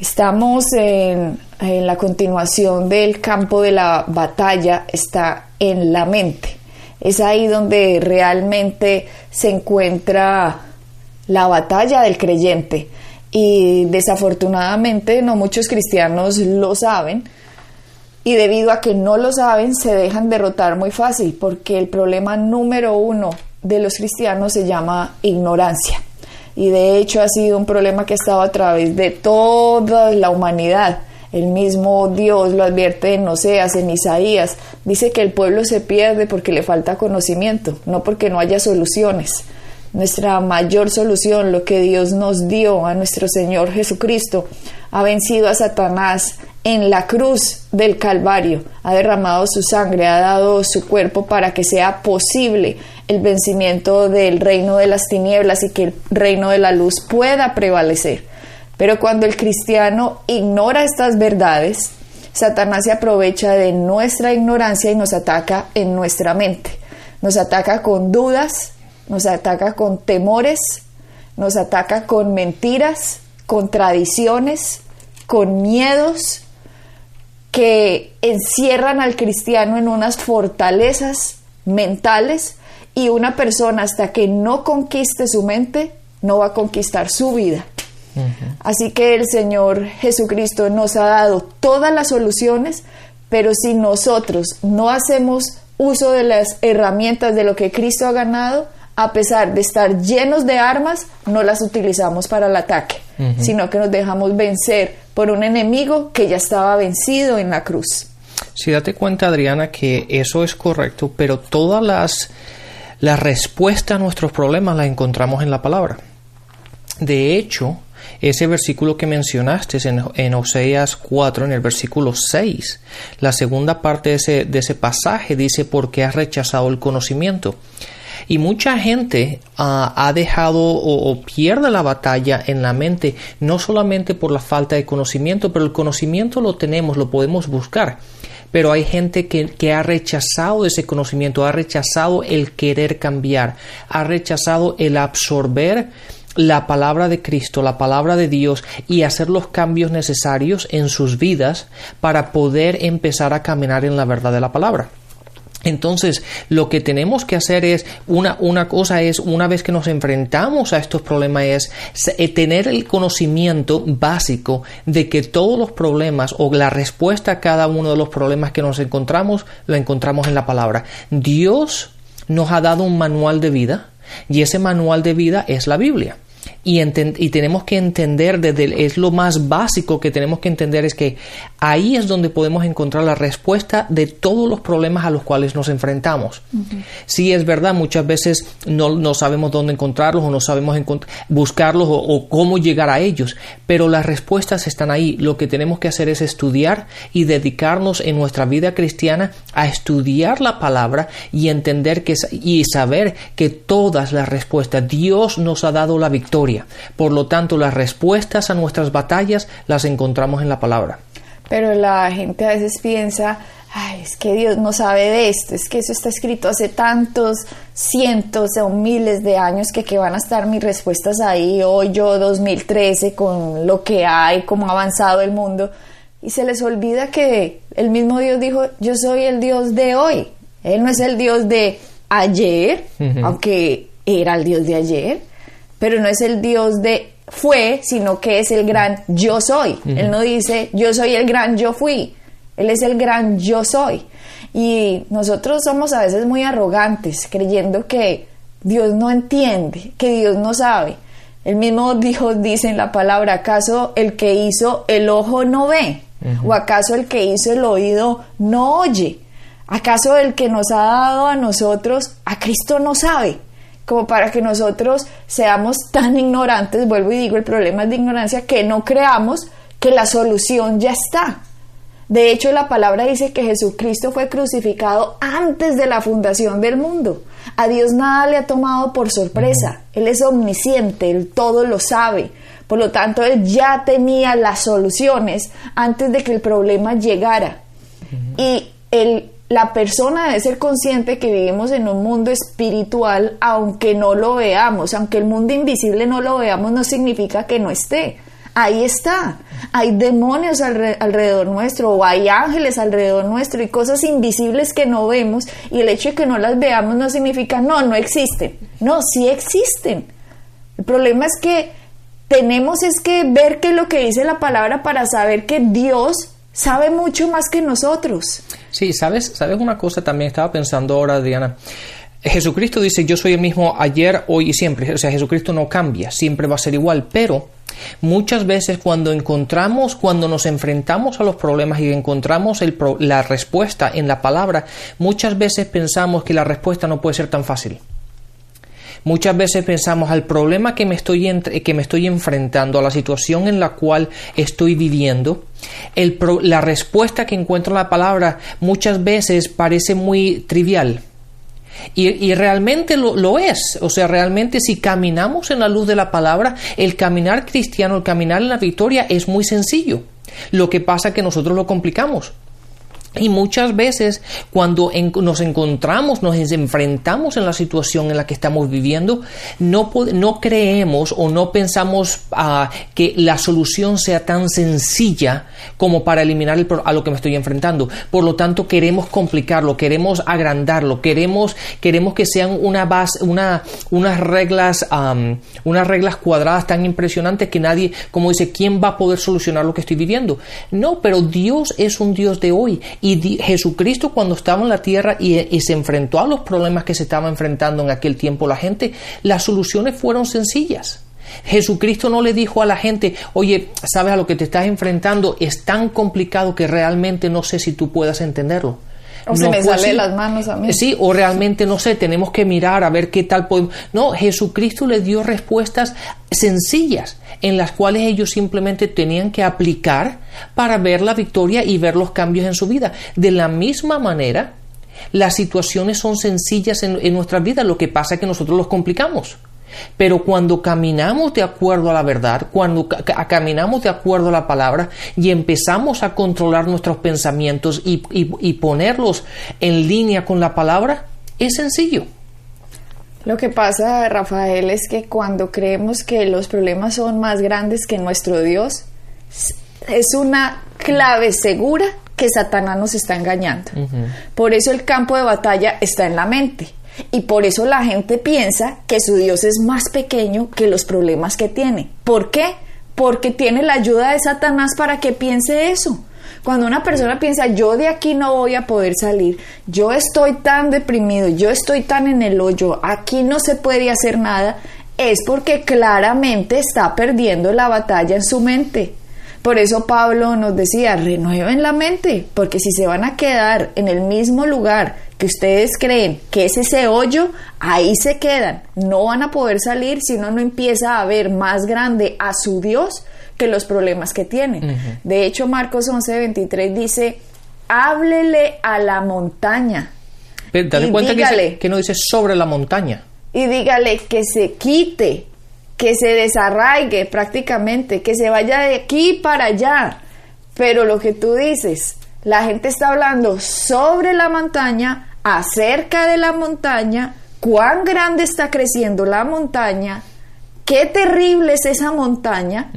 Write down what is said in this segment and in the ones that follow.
Estamos en, la continuación del campo de la batalla, está en la mente. Es ahí donde realmente se encuentra la batalla del creyente. Y desafortunadamente no muchos cristianos lo saben. Y debido a que no lo saben, se dejan derrotar muy fácil, porque el problema número uno de los cristianos se llama ignorancia y de hecho ha sido un problema que ha estado a través de toda la humanidad. El mismo Dios lo advierte en Oseas, en Isaías. Dice que el pueblo se pierde porque le falta conocimiento, no porque no haya soluciones. Nuestra mayor solución, lo que Dios nos dio a nuestro Señor Jesucristo, ha vencido a Satanás en la cruz del Calvario, ha derramado su sangre, ha dado su cuerpo para que sea posible el vencimiento del reino de las tinieblas y que el reino de la luz pueda prevalecer. Pero cuando el cristiano ignora estas verdades, Satanás se aprovecha de nuestra ignorancia y nos ataca en nuestra mente. Nos ataca con dudas, nos ataca con temores, nos ataca con mentiras, con tradiciones, con miedos que encierran al cristiano en unas fortalezas mentales y una persona hasta que no conquiste su mente, no va a conquistar su vida. Así que el Señor Jesucristo nos ha dado todas las soluciones, pero si nosotros no hacemos uso de las herramientas de lo que Cristo ha ganado, a pesar de estar llenos de armas, no las utilizamos para el ataque, sino que nos dejamos vencer por un enemigo que ya estaba vencido en la cruz. Si date cuenta, Adriana, que eso es correcto, pero todas las la respuesta a nuestros problemas la encontramos en la palabra. De hecho, ese versículo que mencionaste en, en, Oseas 4, en el versículo 6, la segunda parte de ese, de ese pasaje dice, porque has rechazado el conocimiento. Y mucha gente ah, ha dejado o, o, pierde la batalla en la mente, no solamente por la falta de conocimiento, pero el conocimiento lo tenemos, lo podemos buscar pero hay gente que, ha rechazado ese conocimiento, ha rechazado el querer cambiar, ha rechazado el absorber la palabra de Cristo, la palabra de Dios y hacer los cambios necesarios en sus vidas para poder empezar a caminar en la verdad de la palabra. Entonces, lo que tenemos que hacer es, una, una cosa es, una vez que nos enfrentamos a estos problemas, es eh, tener el conocimiento básico de que todos los problemas o la respuesta a cada uno de los problemas que nos encontramos, lo encontramos en la palabra. Dios nos ha dado un manual de vida y ese manual de vida es la Biblia. Y, y, tenemos que entender desde es lo más básico que tenemos que entender es que ahí es donde podemos encontrar la respuesta de todos los problemas a los cuales nos enfrentamos. Sí es verdad, muchas veces no, no, sabemos dónde encontrarlos o no sabemos buscarlos o, cómo llegar a ellos, pero las respuestas están ahí. Lo que tenemos que hacer es estudiar y dedicarnos en nuestra vida cristiana a estudiar la palabra y entender que y saber que todas las respuestas Dios nos ha dado la victoria por lo tanto, las respuestas a nuestras batallas las encontramos en la palabra. Pero la gente a veces piensa, Ay, es que Dios no sabe de esto, es que eso está escrito hace tantos cientos o miles de años que, que van a estar mis respuestas ahí hoy yo 2013 con lo que hay, cómo ha avanzado el mundo. Y se les olvida que el mismo Dios dijo, yo soy el Dios de hoy. Él no es el Dios de ayer, aunque era el Dios de ayer pero no es el Dios de fue, sino que es el gran yo soy. Él no dice yo soy el gran yo fui, Él es el gran yo soy. Y nosotros somos a veces muy arrogantes, creyendo que Dios no entiende, que Dios no sabe. El mismo Dios dice en la palabra, ¿acaso el que hizo el ojo no ve? ¿O acaso el que hizo el oído no oye? ¿Acaso el que nos ha dado a nosotros, a Cristo no sabe? Como para que nosotros seamos tan ignorantes, vuelvo y digo, el problema es de ignorancia, que no creamos que la solución ya está. De hecho, la palabra dice que Jesucristo fue crucificado antes de la fundación del mundo. A Dios nada le ha tomado por sorpresa. Él es omnisciente, Él todo lo sabe. Por lo tanto, Él ya tenía las soluciones antes de que el problema llegara. Y el, la persona debe ser consciente que vivimos en un mundo espiritual, aunque no lo veamos, aunque el mundo invisible no lo veamos, no significa que no esté. Ahí está. Hay demonios alrededor nuestro, o hay ángeles alrededor nuestro, y cosas invisibles que no vemos, y el hecho de que no las veamos no significa no, no existen. No, sí existen. El problema es que tenemos es que ver qué es lo que dice la palabra para saber que Dios sabe mucho más que nosotros. Sí, sabes, sabes una cosa también estaba pensando ahora, Diana. Jesucristo dice, yo soy el mismo ayer, hoy y siempre. O sea, Jesucristo no cambia, siempre va a ser igual, pero muchas veces cuando encontramos, cuando nos enfrentamos a los problemas y encontramos el la respuesta en la palabra, muchas veces pensamos que la respuesta no puede ser tan fácil. Muchas veces pensamos al problema que me estoy, que me estoy enfrentando, a la situación en la cual estoy viviendo, la respuesta que encuentro en la palabra muchas veces parece muy trivial. Y, realmente lo, lo, es. O sea, realmente si caminamos en la luz de la palabra, el caminar cristiano, el caminar en la victoria es muy sencillo. Lo que pasa es que nosotros lo complicamos. Y muchas veces cuando nos encontramos, nos enfrentamos en la situación en la que estamos viviendo, no, no creemos o no pensamos ah, que la solución sea tan sencilla como para eliminar el, a lo que me estoy enfrentando. Por lo tanto, queremos complicarlo, queremos agrandarlo, queremos, queremos que sean una base, una, unas reglas, unas reglas cuadradas tan impresionantes que nadie, como dice, ¿quién va a poder solucionar lo que estoy viviendo? No, pero Dios es un Dios de hoy y Jesucristo cuando estaba en la tierra y, se enfrentó a los problemas que se estaba enfrentando en aquel tiempo la gente, las soluciones fueron sencillas. Jesucristo no le dijo a la gente, oye, sabes a lo que te estás enfrentando, es tan complicado que realmente no sé si tú puedas entenderlo. O se me sale las manos a mí. Sí, o realmente no sé, tenemos que mirar a ver qué tal podemos. No, Jesucristo les dio respuestas sencillas en las cuales ellos simplemente tenían que aplicar para ver la victoria y ver los cambios en su vida. De la misma manera, las situaciones son sencillas en, en nuestras vidas, lo que pasa es que nosotros los complicamos. Pero cuando caminamos de acuerdo a la verdad, cuando caminamos de acuerdo a la palabra y empezamos a controlar nuestros pensamientos y, y ponerlos en línea con la palabra, es sencillo. Lo que pasa, Rafael, es que cuando creemos que los problemas son más grandes que nuestro Dios, es una clave segura que Satanás nos está engañando. Por eso el campo de batalla está en la mente. Y por eso la gente piensa que su Dios es más pequeño que los problemas que tiene. ¿Por qué? Porque tiene la ayuda de Satanás para que piense eso. Cuando una persona piensa, yo de aquí no voy a poder salir, yo estoy tan deprimido, yo estoy tan en el hoyo, aquí no se puede hacer nada, es porque claramente está perdiendo la batalla en su mente. Por eso Pablo nos decía, renueven la mente, porque si se van a quedar en el mismo lugar que ustedes creen que es ese hoyo, ahí se quedan. No van a poder salir si uno no empieza a ver más grande a su Dios que los problemas que tiene. De hecho, Marcos 11:23 dice, háblele a la montaña. Pero dale cuenta que, que no dice sobre la montaña. Y dígale que se quite, que se desarraigue prácticamente, que se vaya de aquí para allá. Pero lo que tú dices, la gente está hablando sobre la montaña, acerca de la montaña, cuán grande está creciendo la montaña, qué terrible es esa montaña.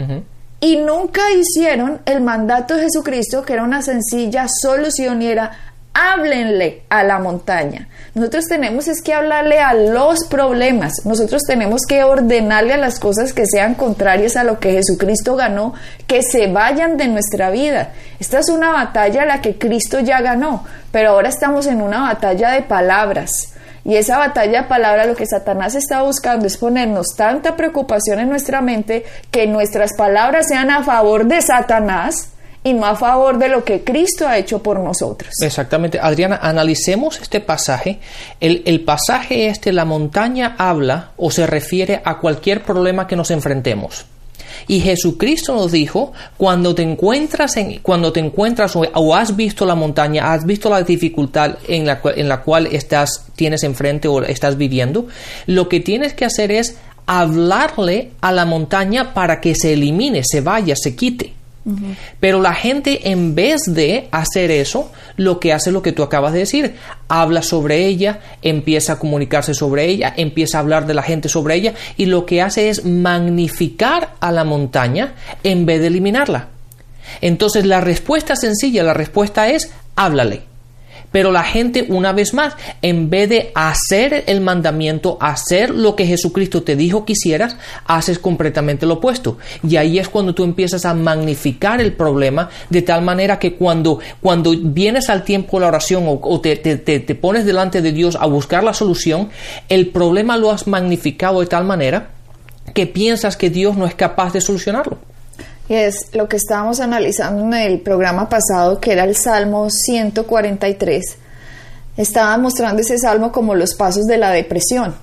Y nunca hicieron el mandato de Jesucristo, que era una sencilla solución y era háblenle a la montaña. Nosotros tenemos es que hablarle a los problemas. Nosotros tenemos que ordenarle a las cosas que sean contrarias a lo que Jesucristo ganó, que se vayan de nuestra vida. Esta es una batalla a la que Cristo ya ganó, pero ahora estamos en una batalla de palabras. Y esa batalla de palabra lo que Satanás está buscando es ponernos tanta preocupación en nuestra mente que nuestras palabras sean a favor de Satanás y no a favor de lo que Cristo ha hecho por nosotros. Exactamente. Adriana, analicemos este pasaje. El, el, pasaje este, la montaña habla o se refiere a cualquier problema que nos enfrentemos. Y Jesucristo nos dijo, cuando te encuentras en, cuando te encuentras o, has visto la montaña, has visto la dificultad en la, en la cual estás, tienes enfrente o estás viviendo, lo que tienes que hacer es hablarle a la montaña para que se elimine, se vaya, se quite. Pero la gente en vez de hacer eso, lo que hace es lo que tú acabas de decir, habla sobre ella, empieza a comunicarse sobre ella, empieza a hablar de la gente sobre ella y lo que hace es magnificar a la montaña en vez de eliminarla. Entonces la respuesta sencilla, la respuesta es háblale. Pero la gente, una vez más, en vez de hacer el mandamiento, hacer lo que Jesucristo te dijo que hicieras, haces completamente lo opuesto. Y ahí es cuando tú empiezas a magnificar el problema de tal manera que cuando, cuando vienes al tiempo de la oración o, te, te pones delante de Dios a buscar la solución, el problema lo has magnificado de tal manera que piensas que Dios no es capaz de solucionarlo. Y es lo que estábamos analizando en el programa pasado, que era el Salmo 143. Estaba mostrando ese salmo como los pasos de la depresión.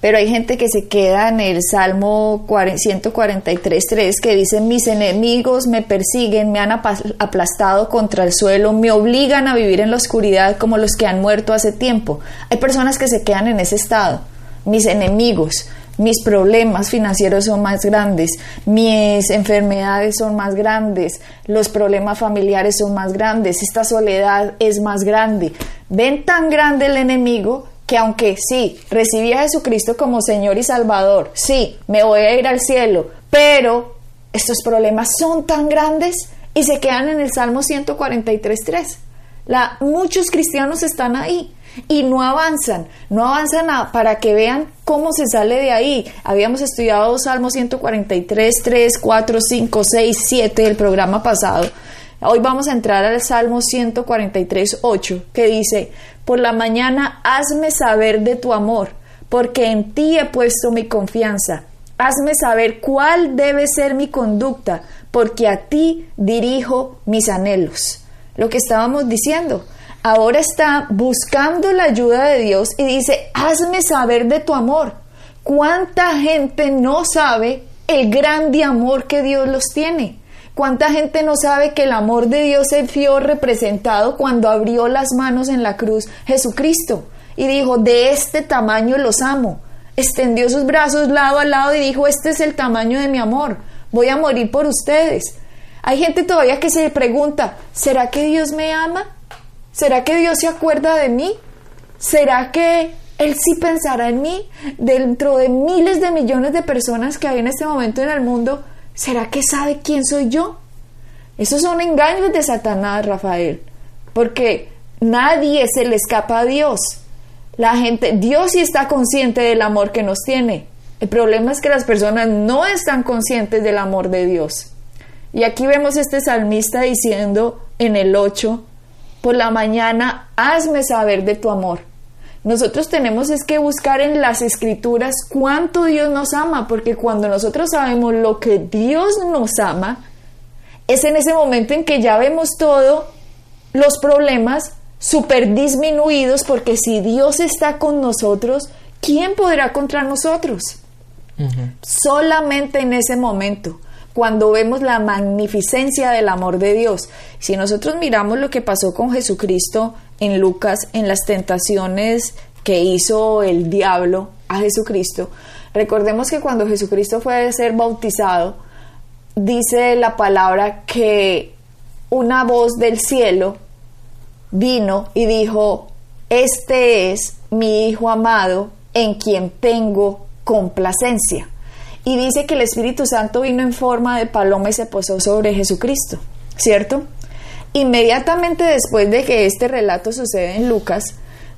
Pero hay gente que se queda en el Salmo 143.3 que dice, mis enemigos me persiguen, me han aplastado contra el suelo, me obligan a vivir en la oscuridad como los que han muerto hace tiempo. Hay personas que se quedan en ese estado, mis enemigos mis problemas financieros son más grandes, mis enfermedades son más grandes, los problemas familiares son más grandes, esta soledad es más grande. Ven tan grande el enemigo que aunque sí, recibí a Jesucristo como Señor y Salvador, sí, me voy a ir al cielo, pero estos problemas son tan grandes y se quedan en el Salmo 143.3. La, muchos cristianos están ahí y no avanzan, no avanzan para que vean cómo se sale de ahí. Habíamos estudiado Salmo 143, 3, 4, 5, 6, 7 del programa pasado. Hoy vamos a entrar al Salmo 143, 8, que dice, por la mañana hazme saber de tu amor, porque en ti he puesto mi confianza. Hazme saber cuál debe ser mi conducta, porque a ti dirijo mis anhelos. Lo que estábamos diciendo, ahora está buscando la ayuda de Dios y dice, hazme saber de tu amor. ¿Cuánta gente no sabe el grande amor que Dios los tiene? ¿Cuánta gente no sabe que el amor de Dios se vio representado cuando abrió las manos en la cruz Jesucristo y dijo, de este tamaño los amo? Extendió sus brazos lado a lado y dijo, este es el tamaño de mi amor, voy a morir por ustedes. Hay gente todavía que se pregunta, ¿será que Dios me ama? ¿Será que Dios se acuerda de mí? ¿Será que Él sí pensará en mí? Dentro de miles de millones de personas que hay en este momento en el mundo, ¿será que sabe quién soy yo? Esos son engaños de Satanás, Rafael, porque nadie se le escapa a Dios. La gente, Dios sí está consciente del amor que nos tiene. El problema es que las personas no están conscientes del amor de Dios. Y aquí vemos este salmista diciendo en el 8, por la mañana, hazme saber de tu amor. Nosotros tenemos es que buscar en las escrituras cuánto Dios nos ama, porque cuando nosotros sabemos lo que Dios nos ama, es en ese momento en que ya vemos todo los problemas súper disminuidos, porque si Dios está con nosotros, ¿quién podrá contra nosotros? Solamente en ese momento cuando vemos la magnificencia del amor de Dios. Si nosotros miramos lo que pasó con Jesucristo en Lucas, en las tentaciones que hizo el diablo a Jesucristo, recordemos que cuando Jesucristo fue a ser bautizado, dice la palabra que una voz del cielo vino y dijo, este es mi Hijo amado en quien tengo complacencia y dice que el Espíritu Santo vino en forma de paloma y se posó sobre Jesucristo, ¿cierto? Inmediatamente después de que este relato sucede en Lucas,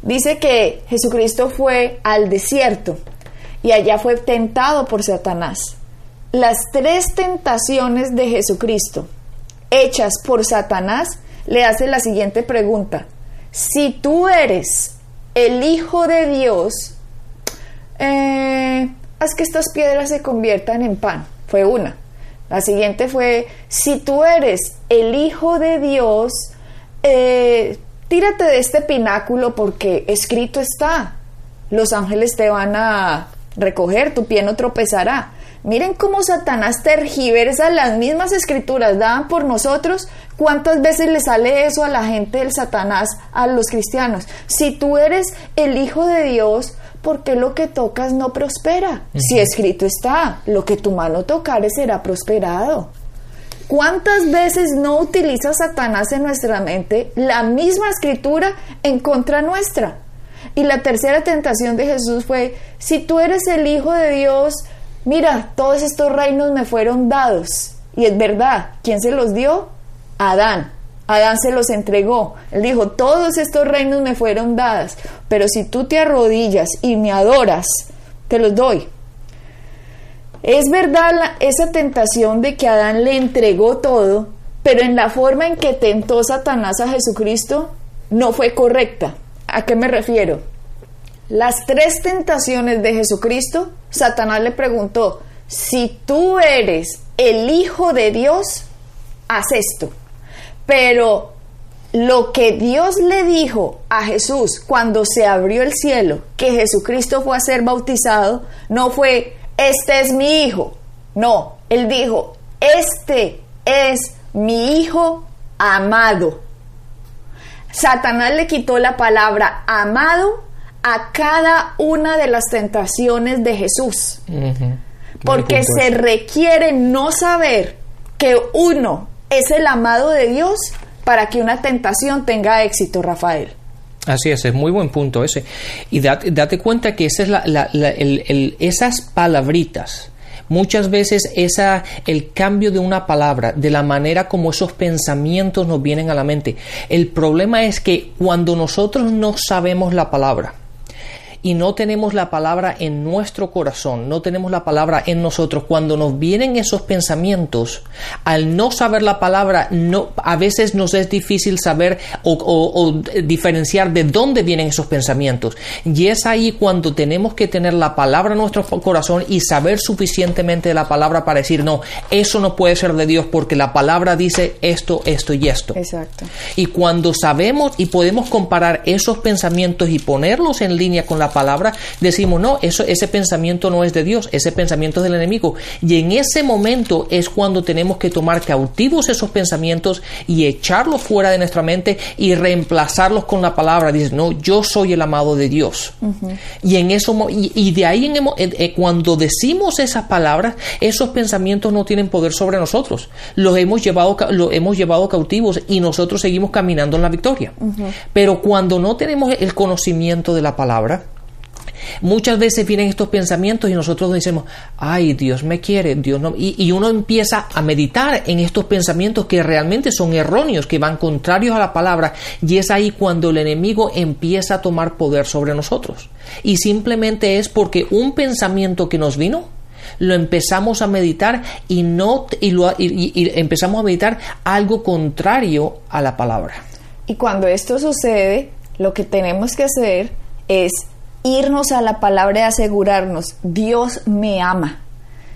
dice que Jesucristo fue al desierto y allá fue tentado por Satanás. Las tres tentaciones de Jesucristo hechas por Satanás le hace la siguiente pregunta. Si tú eres el Hijo de Dios, eh, haz que estas piedras se conviertan en pan. Fue una. La siguiente fue, si tú eres el Hijo de Dios, eh, tírate de este pináculo porque escrito está. Los ángeles te van a recoger, tu pie no tropezará. Miren cómo Satanás tergiversa las mismas escrituras dadas por nosotros. ¿Cuántas veces le sale eso a la gente del Satanás, a los cristianos? Si tú eres el Hijo de Dios, ¿por qué lo que tocas no prospera? Si escrito está, lo que tu mano tocare será prosperado. ¿Cuántas veces no utiliza Satanás en nuestra mente la misma escritura en contra nuestra? Y la tercera tentación de Jesús fue, si tú eres el Hijo de Dios, mira, todos estos reinos me fueron dados. Y es verdad, ¿quién se los dio? Adán. Adán se los entregó. Él dijo, todos estos reinos me fueron dados, pero si tú te arrodillas y me adoras, te los doy. Es verdad esa tentación de que Adán le entregó todo, pero en la forma en que tentó Satanás a Jesucristo no fue correcta. ¿A qué me refiero? Las tres tentaciones de Jesucristo, Satanás le preguntó, si tú eres el Hijo de Dios, haz esto. Pero lo que Dios le dijo a Jesús cuando se abrió el cielo, que Jesucristo fue a ser bautizado, no fue, este es mi hijo. No, él dijo, este es mi hijo amado. Satanás le quitó la palabra amado a cada una de las tentaciones de Jesús. Porque se requiere no saber que uno es el amado de Dios para que una tentación tenga éxito, Rafael. Así es, es muy buen punto ese. Y date, cuenta que esa es la, esas palabritas Muchas veces esa, el cambio de una palabra, de la manera como esos pensamientos nos vienen a la mente. El problema es que cuando nosotros no sabemos la palabra, y no tenemos la palabra en nuestro corazón, no tenemos la palabra en nosotros, cuando nos vienen esos pensamientos, al no saber la palabra, no, a veces nos es difícil saber o, diferenciar de dónde vienen esos pensamientos. Y es ahí cuando tenemos que tener la palabra en nuestro corazón y saber suficientemente de la palabra para decir, no, eso no puede ser de Dios porque la palabra dice esto, esto y esto. Exacto. Y cuando sabemos y podemos comparar esos pensamientos y ponerlos en línea con la palabra, decimos, no, eso, ese pensamiento no es de Dios, ese pensamiento es del enemigo. Y en ese momento es cuando tenemos que tomar cautivos esos pensamientos y echarlos fuera de nuestra mente y reemplazarlos con la palabra. Dices, no, yo soy el amado de Dios. Y en eso, y, de ahí en, eh, cuando decimos esas palabras, esos pensamientos no tienen poder sobre nosotros. Los hemos llevado, los hemos llevado cautivos y nosotros seguimos caminando en la victoria. Pero cuando no tenemos el conocimiento de la palabra, Muchas veces vienen estos pensamientos y nosotros decimos, ay, Dios me quiere, Dios no. Y, uno empieza a meditar en estos pensamientos que realmente son erróneos, que van contrarios a la palabra, y es ahí cuando el enemigo empieza a tomar poder sobre nosotros. Y simplemente es porque un pensamiento que nos vino, lo empezamos a meditar y no y, lo, y empezamos a meditar algo contrario a la palabra. Y cuando esto sucede, lo que tenemos que hacer es irnos a la palabra y asegurarnos, Dios me ama.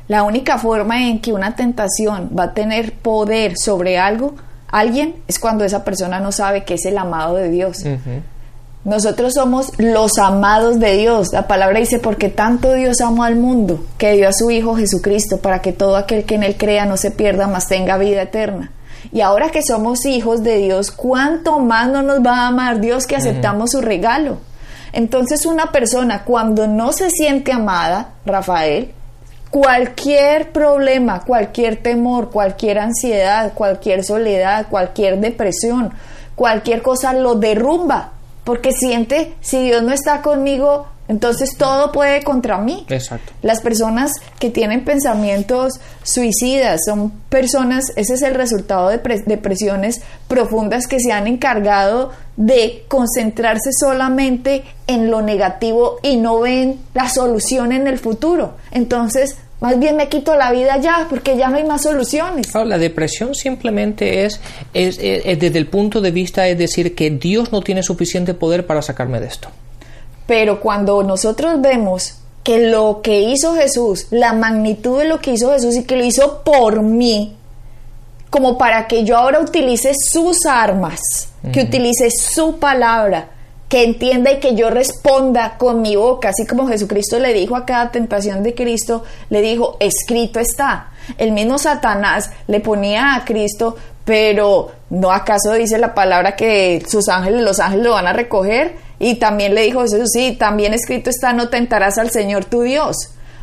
La única forma en que una tentación va a tener poder sobre algo, alguien, es cuando esa persona no sabe que es el amado de Dios. Nosotros somos los amados de Dios. La palabra dice, porque tanto Dios amó al mundo, que dio a su Hijo Jesucristo, para que todo aquel que en Él crea no se pierda, mas tenga vida eterna. Y ahora que somos hijos de Dios, ¿cuánto más no nos va a amar Dios que aceptamos su regalo? Entonces una persona cuando no se siente amada, Rafael, cualquier problema, cualquier temor, cualquier ansiedad, cualquier soledad, cualquier depresión, cualquier cosa lo derrumba, porque siente, si Dios no está conmigo, entonces todo puede contra mí. Exacto. Las personas que tienen pensamientos suicidas son personas, ese es el resultado de depresiones profundas que se han encargado de concentrarse solamente en lo negativo y no ven la solución en el futuro. Entonces, más bien me quito la vida ya porque ya no hay más soluciones. la depresión simplemente es, es, desde el punto de vista de decir que Dios no tiene suficiente poder para sacarme de esto. Pero cuando nosotros vemos que lo que hizo Jesús, la magnitud de lo que hizo Jesús y que lo hizo por mí, como para que yo ahora utilice sus armas, que utilice su palabra, que entienda y que yo responda con mi boca, así como Jesucristo le dijo a cada tentación de Cristo, le dijo, escrito está. El mismo Satanás le ponía a Cristo, pero ¿no acaso dice la palabra que sus ángeles, los ángeles lo van a recoger? Y también le dijo Jesús, sí, también escrito está, no tentarás al Señor tu Dios.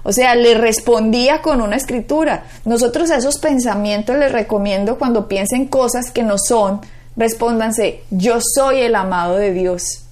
O sea, le respondía con una escritura. Nosotros a esos pensamientos les recomiendo cuando piensen cosas que no son, respóndanse, yo soy el amado de Dios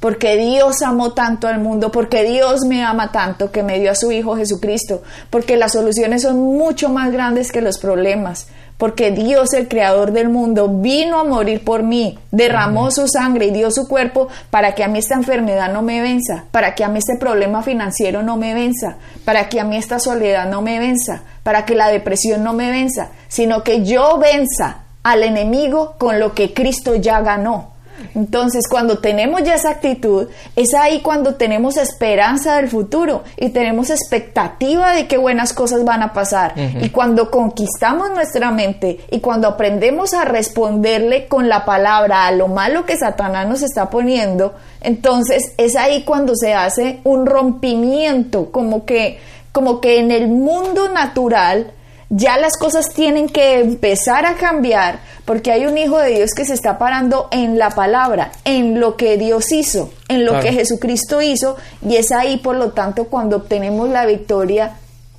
porque Dios amó tanto al mundo, porque Dios me ama tanto que me dio a su Hijo Jesucristo, porque las soluciones son mucho más grandes que los problemas, porque Dios, el Creador del mundo, vino a morir por mí, derramó su sangre y dio su cuerpo para que a mí esta enfermedad no me venza, para que a mí este problema financiero no me venza, para que a mí esta soledad no me venza, para que la depresión no me venza, sino que yo venza al enemigo con lo que Cristo ya ganó. Entonces, cuando tenemos ya esa actitud, es ahí cuando tenemos esperanza del futuro y tenemos expectativa de que buenas cosas van a pasar. Y cuando conquistamos nuestra mente y cuando aprendemos a responderle con la palabra a lo malo que Satanás nos está poniendo, entonces es ahí cuando se hace un rompimiento, como que, como que en el mundo natural ya las cosas tienen que empezar a cambiar porque hay un hijo de Dios que se está parando en la palabra, en lo que Dios hizo, en lo que Jesucristo hizo y es ahí por lo tanto cuando obtenemos la victoria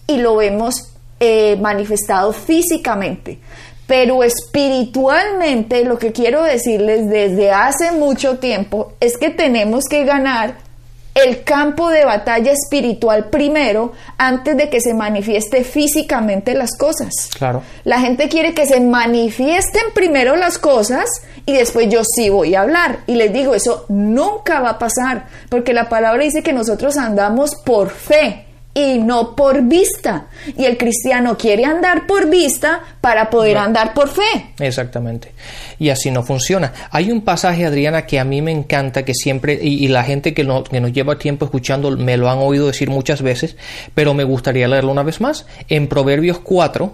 y lo vemos eh, manifestado físicamente. Pero espiritualmente lo que quiero decirles desde hace mucho tiempo es que tenemos que ganar el campo de batalla espiritual primero antes de que se manifieste físicamente las cosas. Claro. La gente quiere que se manifiesten primero las cosas y después yo sí voy a hablar. Y les digo, eso nunca va a pasar, porque la palabra dice que nosotros andamos por fe y no por vista. Y el cristiano quiere andar por vista para poder andar por fe. Exactamente. Y así no funciona. Hay un pasaje, Adriana, que a mí me encanta, que siempre, y, la gente que, que nos lleva tiempo escuchando me lo han oído decir muchas veces, pero me gustaría leerlo una vez más. En Proverbios 4,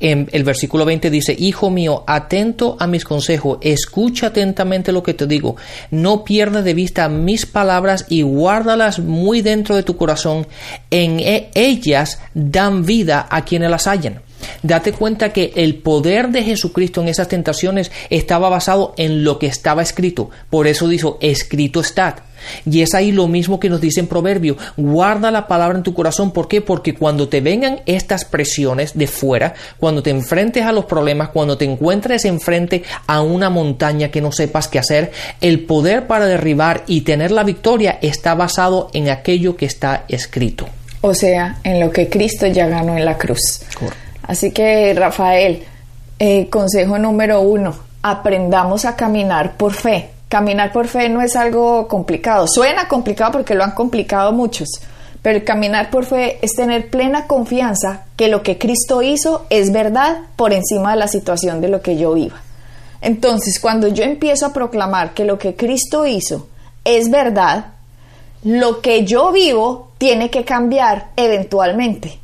en el versículo 20 dice, Hijo mío, atento a mis consejos, escucha atentamente lo que te digo, no pierdas de vista mis palabras y guárdalas muy dentro de tu corazón, en e, ellas dan vida a quienes las hallan. Date cuenta que el poder de Jesucristo en esas tentaciones estaba basado en lo que estaba escrito. Por eso dijo, escrito está. Y es ahí lo mismo que nos dice en Proverbio, guarda la palabra en tu corazón. ¿Por qué? Porque cuando te vengan estas presiones de fuera, cuando te enfrentes a los problemas, cuando te encuentres enfrente a una montaña que no sepas qué hacer, el poder para derribar y tener la victoria está basado en aquello que está escrito. O sea, en lo que Cristo ya ganó en la cruz. Así que, Rafael, eh, consejo número uno, aprendamos a caminar por fe. Caminar por fe no es algo complicado. Suena complicado porque lo han complicado muchos. Pero caminar por fe es tener plena confianza que lo que Cristo hizo es verdad por encima de la situación de lo que yo viva. Entonces, cuando yo empiezo a proclamar que lo que Cristo hizo es verdad, lo que yo vivo tiene que cambiar eventualmente.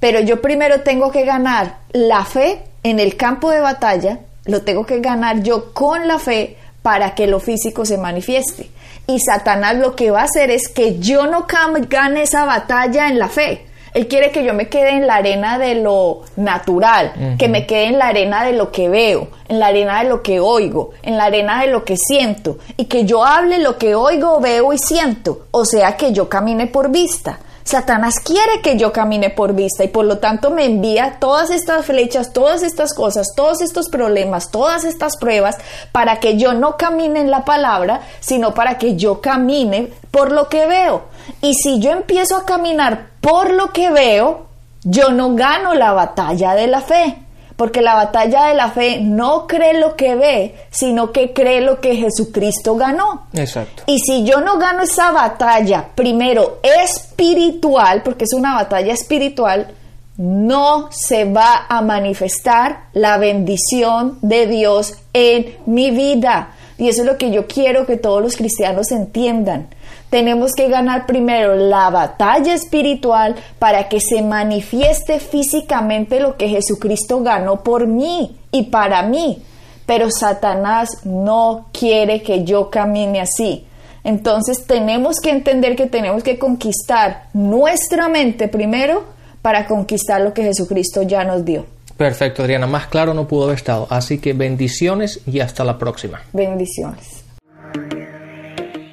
Pero yo primero tengo que ganar la fe en el campo de batalla, lo tengo que ganar yo con la fe para que lo físico se manifieste. Y Satanás lo que va a hacer es que yo no gane esa batalla en la fe. Él quiere que yo me quede en la arena de lo natural, que me quede en la arena de lo que veo, en la arena de lo que oigo, en la arena de lo que siento, y que yo hable lo que oigo, veo y siento, o sea que yo camine por vista. Satanás quiere que yo camine por vista y por lo tanto me envía todas estas flechas, todas estas cosas, todos estos problemas, todas estas pruebas para que yo no camine en la palabra, sino para que yo camine por lo que veo. Y si yo empiezo a caminar por lo que veo, yo no gano la batalla de la fe porque la batalla de la fe no cree lo que ve, sino que cree lo que Jesucristo ganó. Exacto. Y si yo no gano esa batalla, primero espiritual, porque es una batalla espiritual, no se va a manifestar la bendición de Dios en mi vida. Y eso es lo que yo quiero que todos los cristianos entiendan tenemos que ganar primero la batalla espiritual para que se manifieste físicamente lo que Jesucristo ganó por mí y para mí. Pero Satanás no quiere que yo camine así. Entonces tenemos que entender que tenemos que conquistar nuestra mente primero para conquistar lo que Jesucristo ya nos dio. Perfecto, Adriana, más claro no pudo haber estado. Así que bendiciones y hasta la próxima. Bendiciones.